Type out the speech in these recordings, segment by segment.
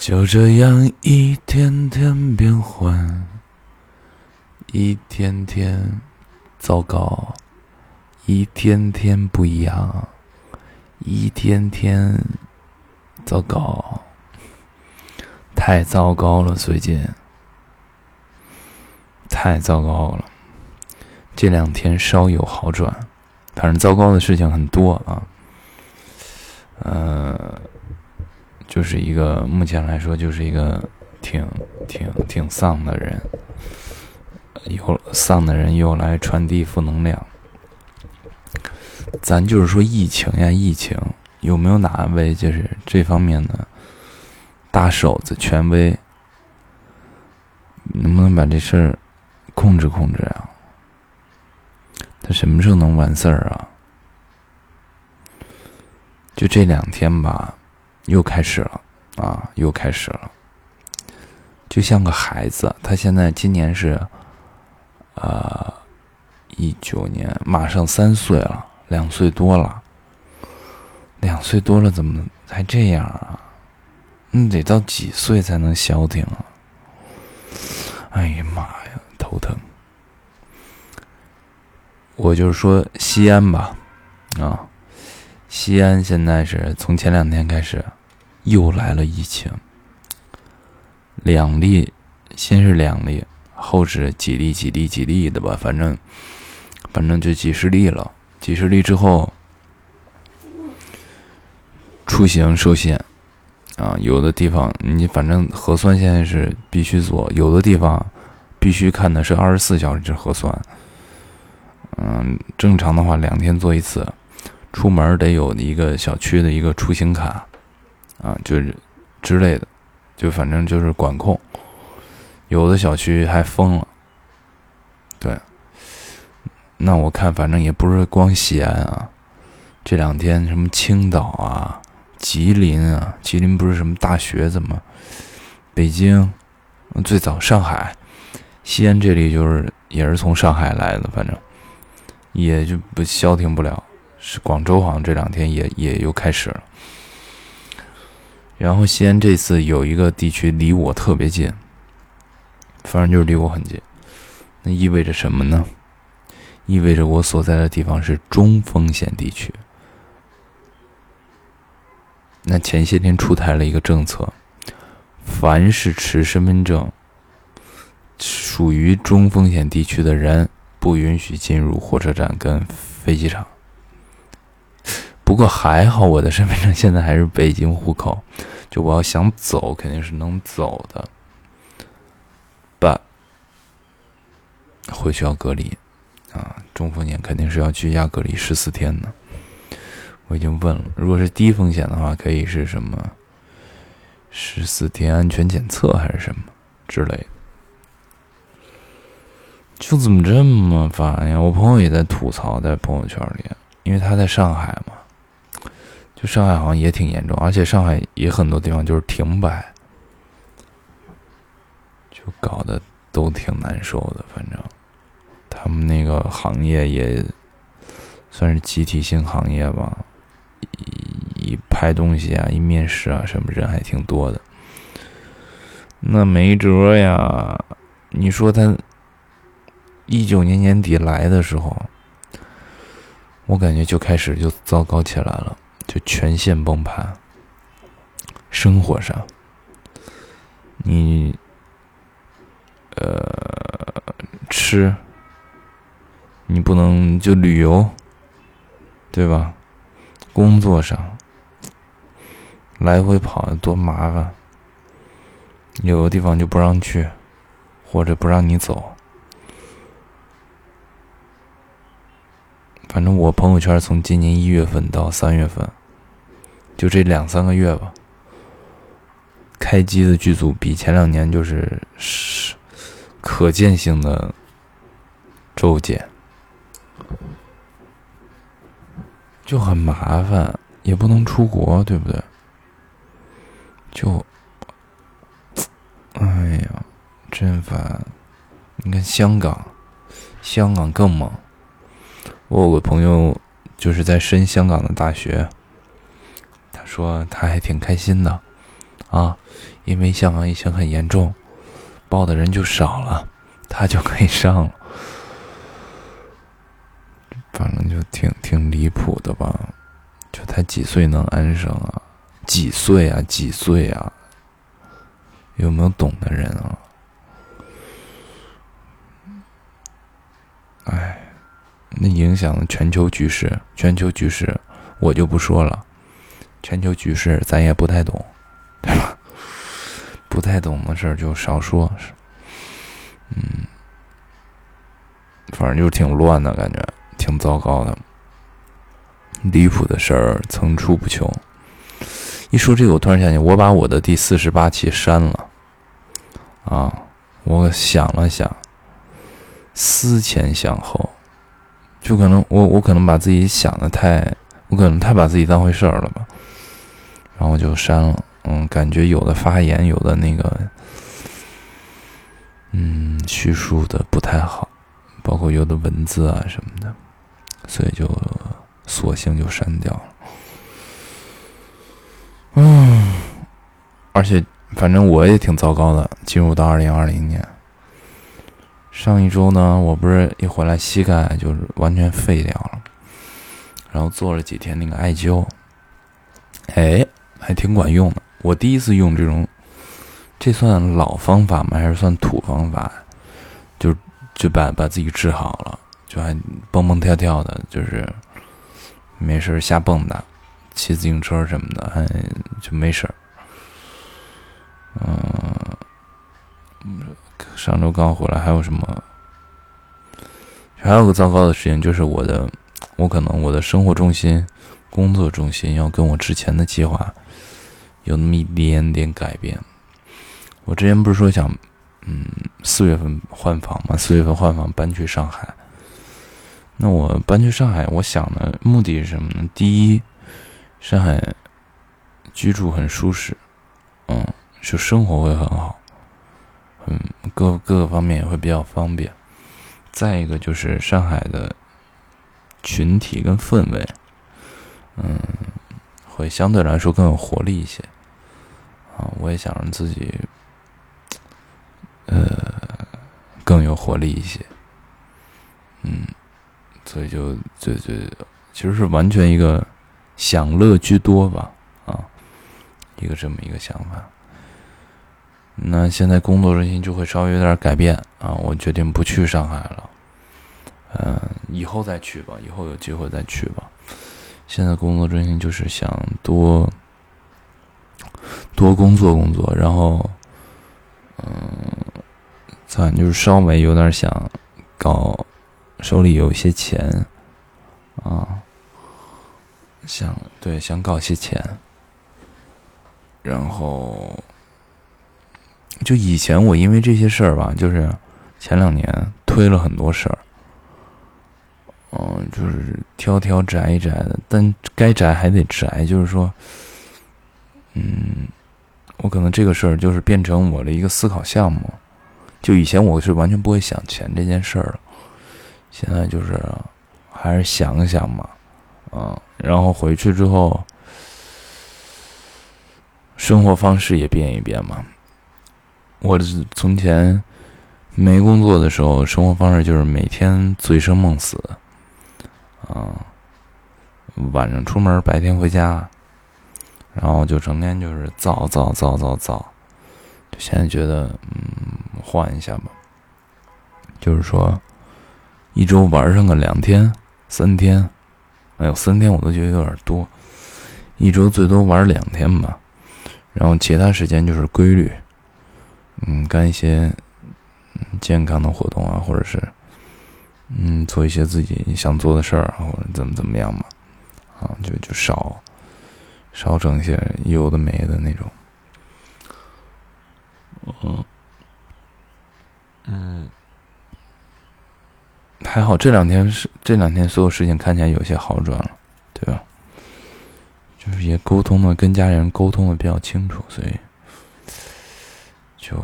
就这样一天天变换，一天天糟糕，一天天不一样，一天天糟糕，太糟糕了，最近太糟糕了。这两天稍有好转，反正糟糕的事情很多啊。呃。就是一个目前来说，就是一个挺挺挺丧的人，有丧的人又来传递负能量。咱就是说疫情呀，疫情有没有哪位就是这方面的大手子、权威，能不能把这事儿控制控制啊？他什么时候能完事儿啊？就这两天吧。又开始了啊！又开始了，就像个孩子。他现在今年是，呃，一九年，马上三岁了，两岁多了。两岁多了，怎么才这样啊？你得到几岁才能消停啊？哎呀妈呀，头疼！我就是说西安吧，啊，西安现在是从前两天开始。又来了疫情，两例，先是两例，后是几例几例几例的吧，反正，反正就几十例了。几十例之后，出行受限，啊，有的地方你反正核酸现在是必须做，有的地方必须看的是二十四小时核酸。嗯，正常的话两天做一次，出门得有一个小区的一个出行卡。啊，就是之类的，就反正就是管控，有的小区还封了。对，那我看反正也不是光西安啊，这两天什么青岛啊、吉林啊，吉林不是什么大学怎么？北京，最早上海，西安这里就是也是从上海来的，反正也就不消停不了。是广州好像这两天也也又开始了。然后西安这次有一个地区离我特别近，反正就是离我很近，那意味着什么呢？意味着我所在的地方是中风险地区。那前些天出台了一个政策，凡是持身份证属于中风险地区的人，不允许进入火车站跟飞机场。不过还好，我的身份证现在还是北京户口，就我要想走，肯定是能走的。吧回去要隔离啊，中风险肯定是要居家隔离十四天的。我已经问了，如果是低风险的话，可以是什么十四天安全检测还是什么之类的？就怎么这么烦呀？我朋友也在吐槽，在朋友圈里，因为他在上海嘛。就上海好像也挺严重，而且上海也很多地方就是停摆，就搞得都挺难受的。反正他们那个行业也算是集体性行业吧，一拍东西啊，一面试啊，什么人还挺多的。那没辙呀，你说他一九年年底来的时候，我感觉就开始就糟糕起来了。就全线崩盘。生活上，你呃吃，你不能就旅游，对吧？工作上，来回跑多麻烦，有的地方就不让去，或者不让你走。反正我朋友圈从今年一月份到三月份。就这两三个月吧，开机的剧组比前两年就是是可见性的骤减，就很麻烦，也不能出国，对不对？就，哎呀，真烦！你看香港，香港更猛。我有个朋友就是在申香港的大学。说他还挺开心的，啊，因为香港疫情很严重，报的人就少了，他就可以上了。反正就挺挺离谱的吧？就他几岁能安生啊？几岁啊？几岁啊？有没有懂的人啊？哎，那影响了全球局势，全球局势我就不说了，全球局势咱也不太懂，对吧？不太懂的事儿就少说，嗯，反正就是挺乱的感觉。挺糟糕的，离谱的事儿层出不穷。一说这个，我突然想起，我把我的第四十八期删了。啊，我想了想，思前想后，就可能我我可能把自己想的太，我可能太把自己当回事儿了吧。然后就删了。嗯，感觉有的发言，有的那个，嗯，叙述的不太好，包括有的文字啊什么的。所以就索性就删掉了。嗯，而且反正我也挺糟糕的。进入到二零二零年，上一周呢，我不是一回来膝盖就是完全废掉了，然后做了几天那个艾灸，哎，还挺管用的。我第一次用这种，这算老方法吗？还是算土方法？就就把把自己治好了。就还蹦蹦跳跳的，就是没事瞎蹦跶，骑自行车什么的，还就没事儿。嗯，上周刚回来，还有什么？还有个糟糕的事情，就是我的，我可能我的生活重心、工作重心要跟我之前的计划有那么一点点改变。我之前不是说想，嗯，四月份换房吗？四月份换房，搬去上海。那我搬去上海，我想的目的是什么呢？第一，上海居住很舒适，嗯，就生活会很好，嗯，各各个方面也会比较方便。再一个就是上海的群体跟氛围，嗯，会相对来说更有活力一些。啊，我也想让自己，呃，更有活力一些，嗯。所以就就就其实是完全一个享乐居多吧，啊，一个这么一个想法。那现在工作中心就会稍微有点改变啊，我决定不去上海了，嗯，以后再去吧，以后有机会再去吧。现在工作中心就是想多多工作工作，然后嗯，咱就是稍微有点想搞。手里有一些钱，啊，想对想搞些钱，然后就以前我因为这些事儿吧，就是前两年推了很多事儿，嗯，就是挑挑摘摘的，但该摘还得摘，就是说，嗯，我可能这个事儿就是变成我的一个思考项目，就以前我是完全不会想钱这件事儿。现在就是，还是想想嘛，嗯，然后回去之后，生活方式也变一变嘛。我从前没工作的时候，生活方式就是每天醉生梦死，啊，晚上出门，白天回家，然后就成天就是造造造造造。现在觉得，嗯，换一下吧，就是说。一周玩上个两天、三天，哎呦，三天我都觉得有点多。一周最多玩两天吧，然后其他时间就是规律，嗯，干一些健康的活动啊，或者是嗯，做一些自己想做的事儿，或者怎么怎么样嘛，啊，就就少少整一些有的没的那种，嗯嗯。还好这两天是这两天所有事情看起来有些好转了，对吧？就是也沟通的跟家人沟通的比较清楚，所以就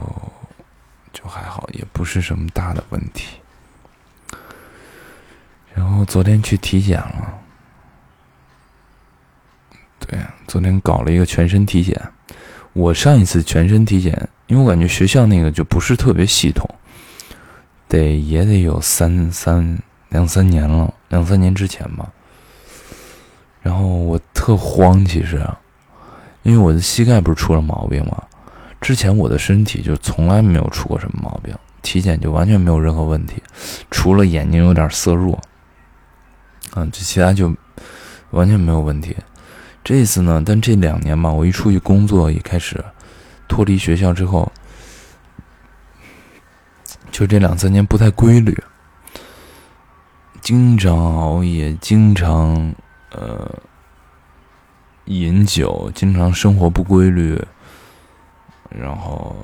就还好，也不是什么大的问题。然后昨天去体检了，对，昨天搞了一个全身体检。我上一次全身体检，因为我感觉学校那个就不是特别系统，得也得有三三两三年了，两三年之前吧。然后我特慌，其实，因为我的膝盖不是出了毛病吗？之前我的身体就从来没有出过什么毛病，体检就完全没有任何问题，除了眼睛有点色弱，嗯，这其他就完全没有问题。这次呢，但这两年嘛，我一出去工作，一开始脱离学校之后，就这两三年不太规律，经常熬夜，经常。呃，饮酒，经常生活不规律，然后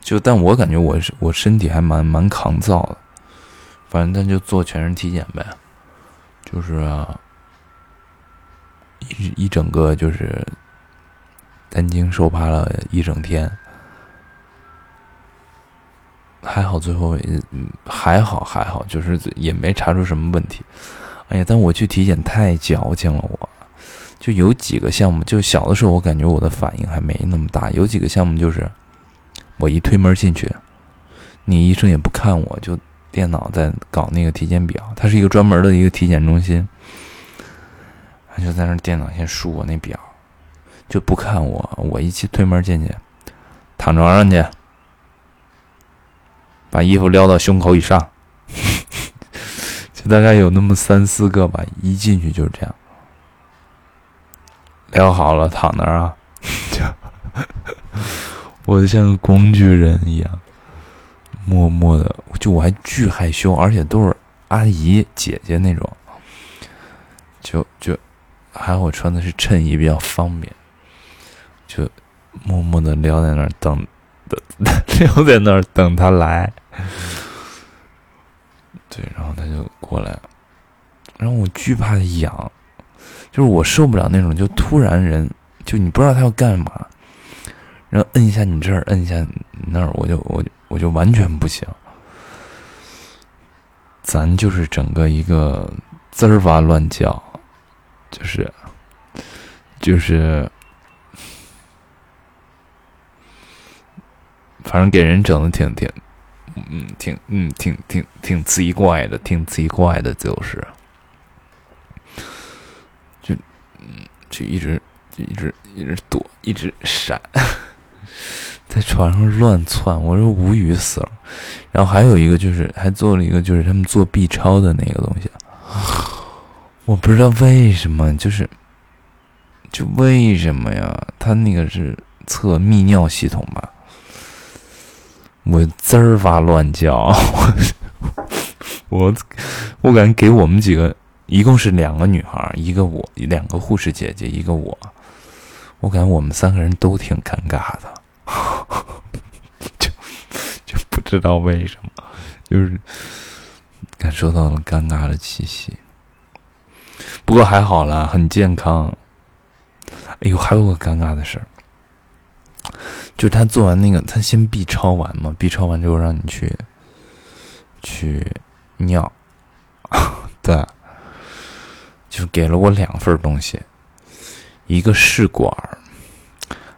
就，但我感觉我我身体还蛮蛮抗造的，反正咱就做全身体检呗，就是一一整个就是担惊受怕了一整天，还好最后也还好还好，就是也没查出什么问题。哎呀，但我去体检太矫情了，我就有几个项目，就小的时候我感觉我的反应还没那么大，有几个项目就是我一推门进去，你医生也不看我，就电脑在搞那个体检表，它是一个专门的一个体检中心，就在那电脑先输我那表，就不看我，我一去推门进去，躺床上去，把衣服撩到胸口以上。就大概有那么三四个吧，一进去就是这样，聊好了躺那儿啊，就像个工具人一样，默默的，就我还巨害羞，而且都是阿姨姐姐那种，就就还好我穿的是衬衣比较方便，就默默的撩在那儿等，等 撩在那儿等他来。对，然后他就过来了，然后我惧怕的痒，就是我受不了那种就突然人就你不知道他要干嘛，然后摁一下你这儿，摁一下你那儿，我就我我就完全不行。咱就是整个一个滋儿哇乱叫，就是就是，反正给人整的挺挺。嗯，挺嗯，挺挺挺奇怪的，挺奇怪的，就是，就嗯，就一直就一直一直躲，一直闪，在床上乱窜，我说无语死了。然后还有一个就是，还做了一个就是他们做 B 超的那个东西，我不知道为什么，就是就为什么呀？他那个是测泌尿系统吧？我滋儿哇乱叫，我我感觉给我们几个，一共是两个女孩，一个我，两个护士姐姐，一个我，我感觉我们三个人都挺尴尬的，就就不知道为什么，就是感受到了尴尬的气息。不过还好啦，很健康。哎呦，还有个尴尬的事儿。就是他做完那个，他先 B 超完嘛，B 超完之后让你去去尿，对，就给了我两份东西，一个试管，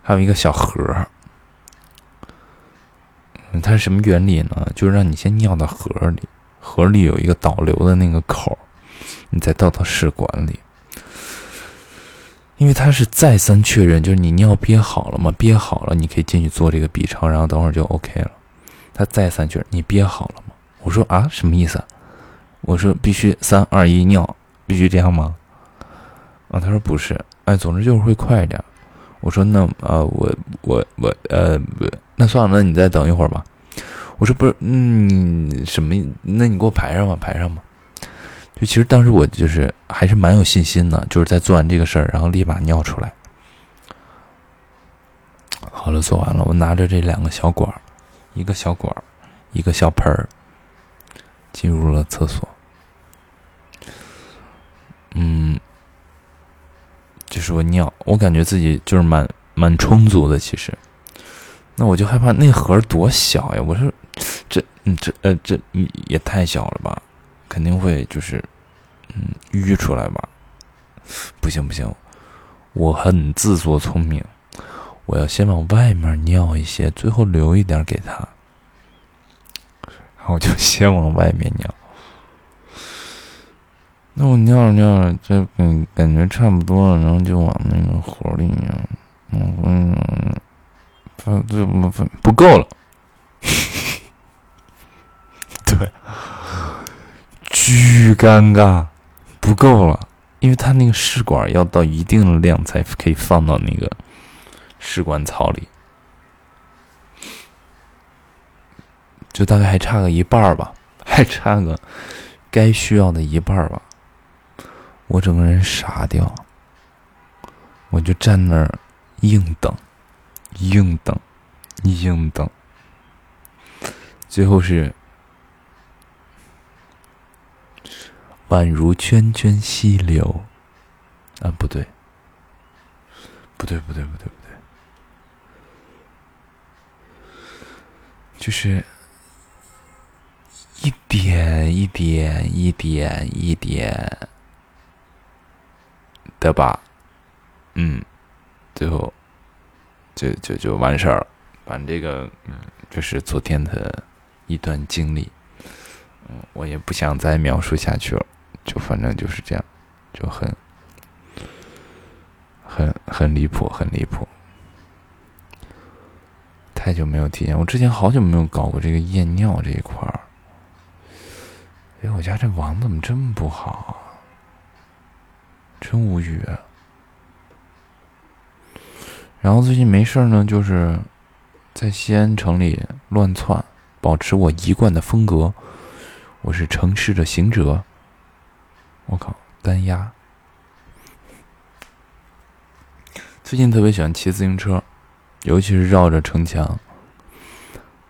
还有一个小盒它是什么原理呢？就是让你先尿到盒里，盒里有一个导流的那个口你再倒到试管里。因为他是再三确认，就是你尿憋好了吗？憋好了，你可以进去做这个 B 超，然后等会儿就 OK 了。他再三确认你憋好了吗？我说啊，什么意思？我说必须三二一尿，必须这样吗？啊，他说不是，哎，总之就是会快一点。我说那啊，我我我呃不，那算了，那你再等一会儿吧。我说不是，嗯，什么？那你给我排上吧，排上吧。就其实当时我就是还是蛮有信心的，就是在做完这个事儿，然后立马尿出来。好了，做完了，我拿着这两个小管儿，一个小管儿，一个小盆儿，进入了厕所。嗯，就是我尿，我感觉自己就是蛮蛮充足的。其实，那我就害怕那盒多小呀！我说，这嗯这呃这也太小了吧。肯定会就是，嗯，淤出来吧？不行不行，我很自作聪明，我要先往外面尿一些，最后留一点给他。然后就先往外面尿。那我尿着尿着，就感感觉差不多了，然后就往那个火里面，嗯嗯，发这不不够了，对，巨尴尬，不够了，因为他那个试管要到一定的量才可以放到那个试管槽里，就大概还差个一半吧，还差个该需要的一半吧。我整个人傻掉，我就站那儿硬等，硬等，硬等。最后是宛如涓涓溪流，啊，不对，不对，不对，不对，不对，就是一点一点一点一点。的吧，嗯，最后就就就完事儿了。反正这个，嗯，就是昨天的一段经历，嗯，我也不想再描述下去了。就反正就是这样，就很很很离谱，很离谱。太久没有体验，我之前好久没有搞过这个验尿这一块儿。哎，我家这网怎么这么不好啊？真无语。然后最近没事儿呢，就是在西安城里乱窜，保持我一贯的风格。我是城市的行者。我靠，单压。最近特别喜欢骑自行车，尤其是绕着城墙。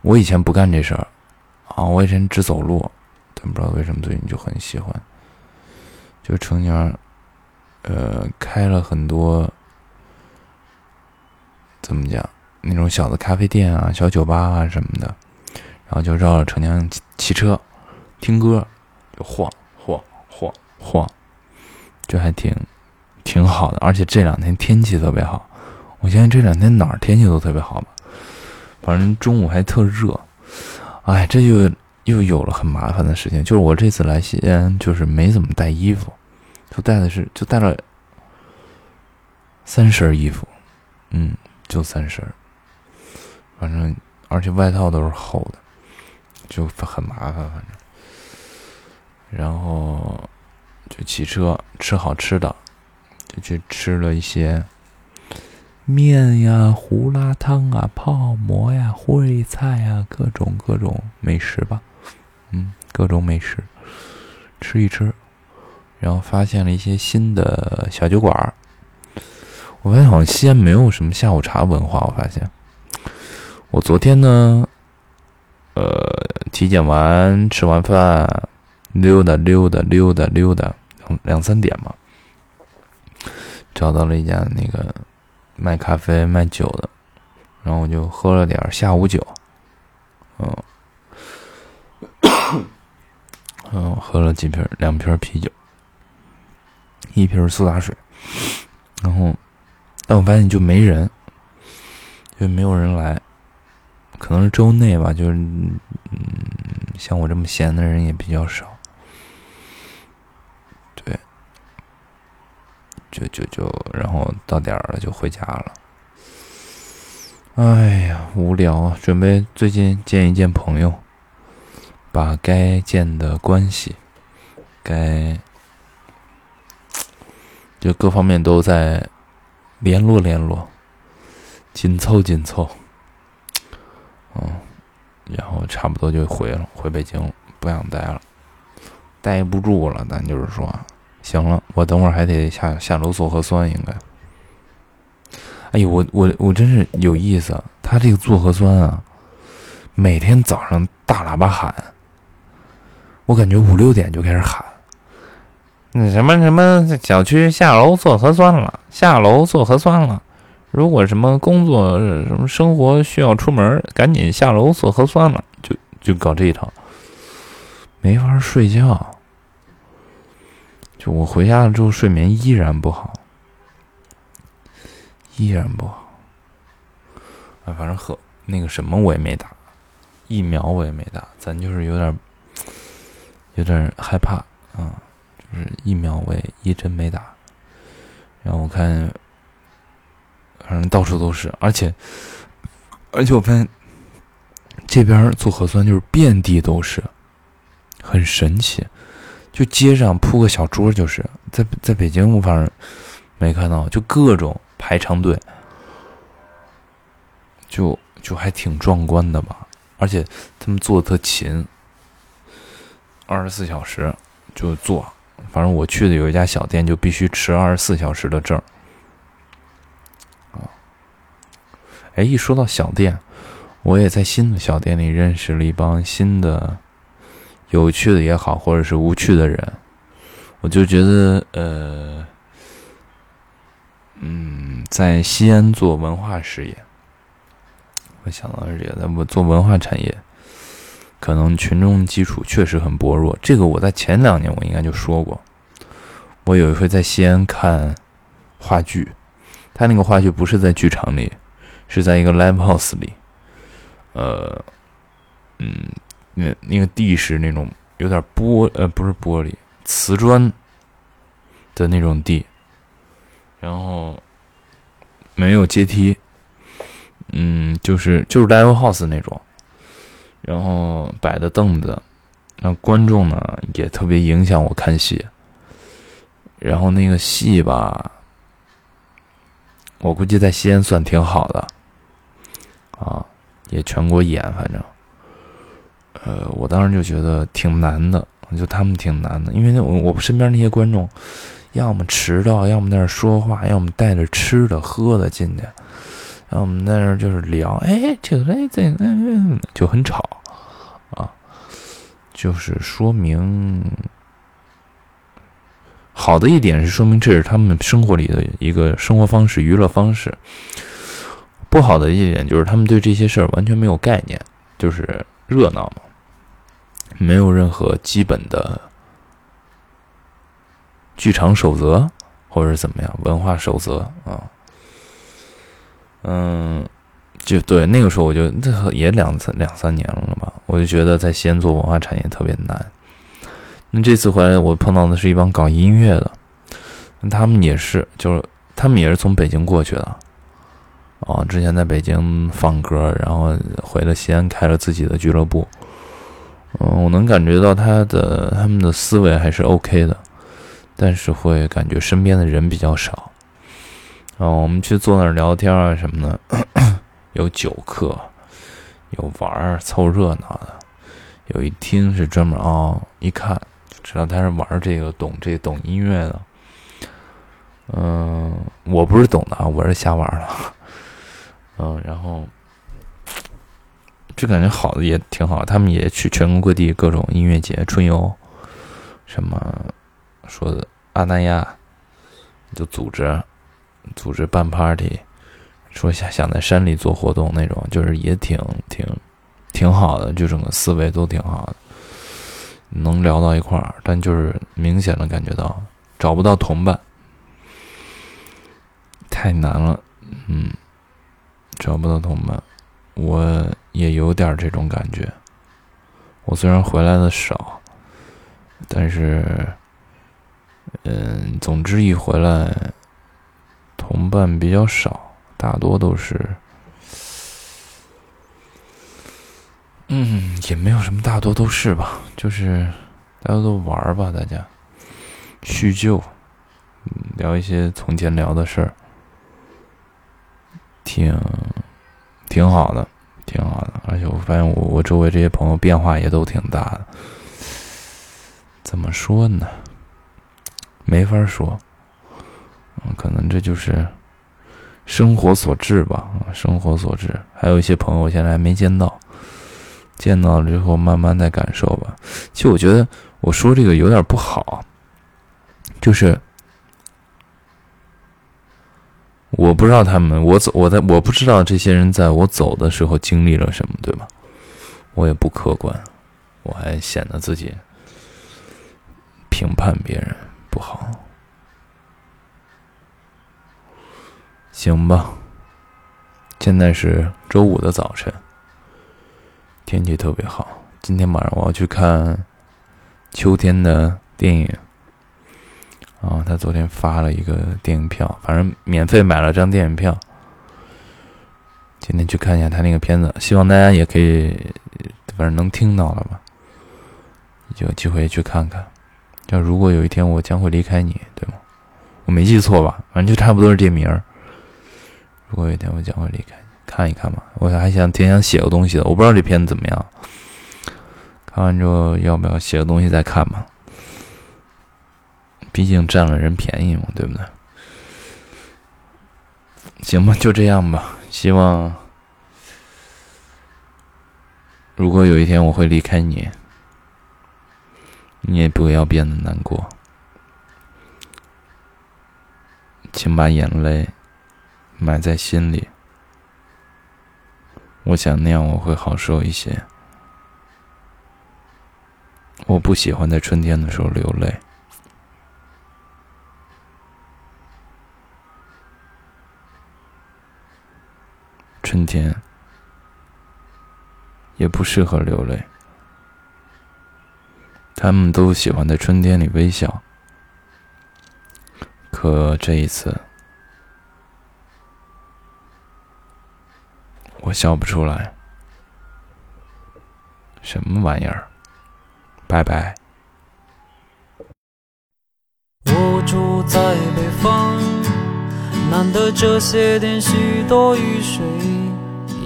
我以前不干这事儿啊，我以前只走路，但不知道为什么最近就很喜欢，就城墙。呃，开了很多，怎么讲？那种小的咖啡店啊，小酒吧啊什么的，然后就绕着城墙骑车，听歌，就晃晃晃晃，就还挺挺好的。而且这两天天气特别好，我现在这两天哪儿天气都特别好吧？反正中午还特热，哎，这就又有了很麻烦的事情，就是我这次来西安，就是没怎么带衣服。就带的是，就带了三身衣服，嗯，就三身反正而且外套都是厚的，就很麻烦，反正。然后就骑车吃好吃的，就去吃了一些面呀、胡辣汤啊、泡馍呀、烩菜呀，各种各种美食吧，嗯，各种美食吃一吃。然后发现了一些新的小酒馆儿，我发现好像西安没有什么下午茶文化。我发现，我昨天呢，呃，体检完吃完饭，溜达溜达溜达溜达，两三点嘛，找到了一家那个卖咖啡卖酒的，然后我就喝了点下午酒，嗯，嗯，喝了几瓶两瓶啤酒。一瓶苏打水，然后，但我发现就没人，就没有人来，可能是周内吧，就是，嗯，像我这么闲的人也比较少，对，就就就，然后到点儿了就回家了。哎呀，无聊啊！准备最近见一见朋友，把该见的关系，该。就各方面都在联络联络，紧凑紧凑，嗯，然后差不多就回了，回北京，不想待了，待不住了。咱就是说，行了，我等会儿还得下下楼做核酸，应该。哎呦，我我我真是有意思，他这个做核酸啊，每天早上大喇叭喊，我感觉五六点就开始喊。那什么什么小区下楼做核酸了，下楼做核酸了。如果什么工作什么生活需要出门，赶紧下楼做核酸了。就就搞这一套，没法睡觉。就我回家了之后，睡眠依然不好，依然不好。哎，反正核那个什么我也没打，疫苗我也没打，咱就是有点有点害怕啊，就是疫苗我也一针没打。然后我看，反正到处都是，而且而且我发现这边做核酸就是遍地都是，很神奇。就街上铺个小桌，就是在在北京，我反正没看到，就各种排长队，就就还挺壮观的吧。而且他们做的特勤，二十四小时就做。反正我去的有一家小店，就必须持二十四小时的证。啊，哎，一说到小店，我也在新的小店里认识了一帮新的。有趣的也好，或者是无趣的人，我就觉得，呃，嗯，在西安做文化事业，我想到是这个，在我做文化产业，可能群众基础确实很薄弱。这个我在前两年我应该就说过，我有一回在西安看话剧，他那个话剧不是在剧场里，是在一个 live house 里，呃，那那个地是那种有点玻呃不是玻璃瓷砖的那种地，然后没有阶梯，嗯，就是就是 live house 那种，然后摆的凳子，那观众呢也特别影响我看戏，然后那个戏吧，我估计在西安算挺好的，啊，也全国演，反正。呃，我当时就觉得挺难的，就他们挺难的，因为我我身边那些观众，要么迟到，要么在那说话，要么带着吃的喝的进去，然后我们在那就是聊，哎，这个哎这个就很吵啊，就是说明好的一点是说明这是他们生活里的一个生活方式、娱乐方式，不好的一点就是他们对这些事儿完全没有概念，就是热闹嘛。没有任何基本的剧场守则，或者是怎么样文化守则啊？嗯，就对那个时候，我就也两三两三年了吧，我就觉得在西安做文化产业特别难。那这次回来，我碰到的是一帮搞音乐的，他们也是，就是他们也是从北京过去的，哦，之前在北京放歌，然后回了西安开了自己的俱乐部。嗯，我能感觉到他的他们的思维还是 OK 的，但是会感觉身边的人比较少。然后我们去坐那儿聊天啊什么的，有酒客，有玩儿凑热闹的，有一听是专门哦，一看就知道他是玩这个懂这懂音乐的。嗯，我不是懂的啊，我是瞎玩的。嗯，然后。就感觉好的也挺好，他们也去全国各地各种音乐节、春游，什么说的阿那亚就组织组织办 party，说想想在山里做活动那种，就是也挺挺挺好的，就整个思维都挺好的，能聊到一块儿，但就是明显的感觉到找不到同伴，太难了，嗯，找不到同伴。我也有点这种感觉。我虽然回来的少，但是，嗯，总之一回来，同伴比较少，大多都是，嗯，也没有什么，大多都是吧，就是大家都玩吧，大家叙旧，聊一些从前聊的事儿，挺。挺好的，挺好，而且我发现我我周围这些朋友变化也都挺大的。怎么说呢？没法说，嗯，可能这就是生活所致吧，生活所致。还有一些朋友现在还没见到，见到了之后慢慢再感受吧。其实我觉得我说这个有点不好，就是。我不知道他们，我走，我在，我不知道这些人在我走的时候经历了什么，对吗？我也不客观，我还显得自己评判别人不好，行吧？现在是周五的早晨，天气特别好。今天晚上我要去看秋天的电影。啊，他昨天发了一个电影票，反正免费买了张电影票。今天去看一下他那个片子，希望大家也可以，反正能听到了吧，有机会去看看。就如果有一天我将会离开你，对吗？我没记错吧？反正就差不多是这名儿。如果有一天我将会离开，看一看吧。我还想挺想写个东西的，我不知道这片子怎么样。看完之后要不要写个东西再看吧？毕竟占了人便宜嘛，对不对？行吧，就这样吧。希望如果有一天我会离开你，你也不要变得难过。请把眼泪埋在心里，我想那样我会好受一些。我不喜欢在春天的时候流泪。春天也不适合流泪，他们都喜欢在春天里微笑，可这一次我笑不出来，什么玩意儿？拜拜。我住在北方，难得这些天许多雨水。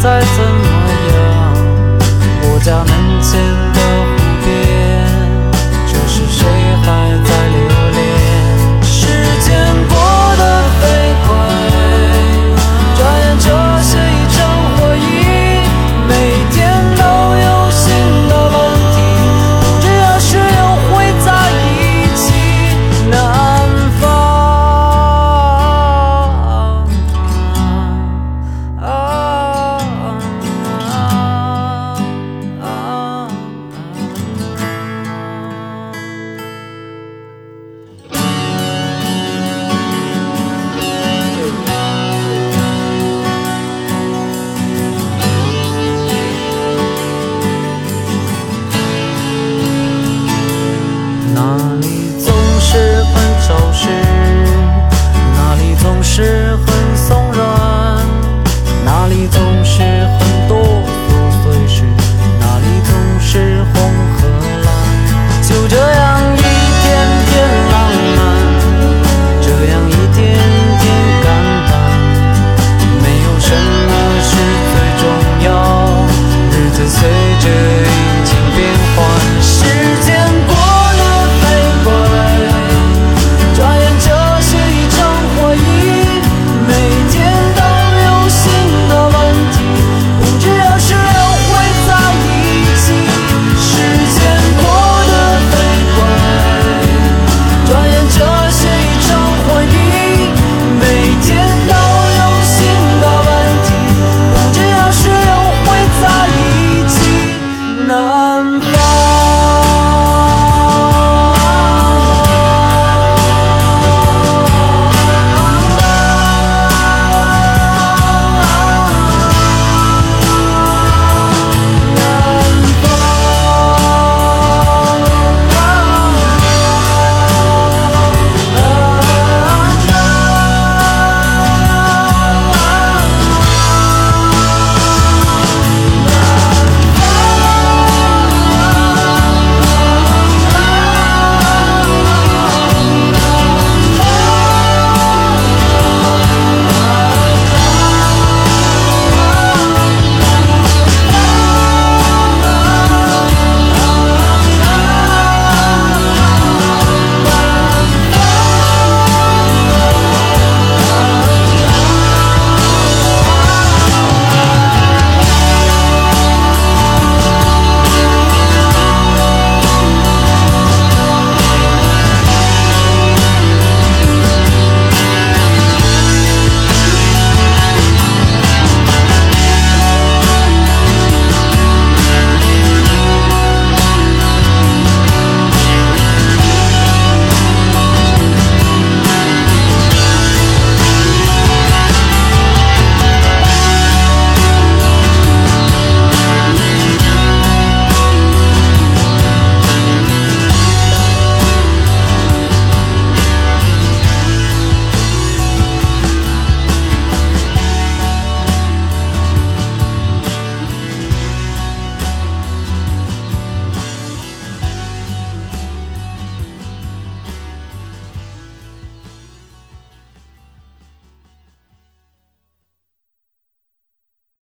再怎么样。我家门前。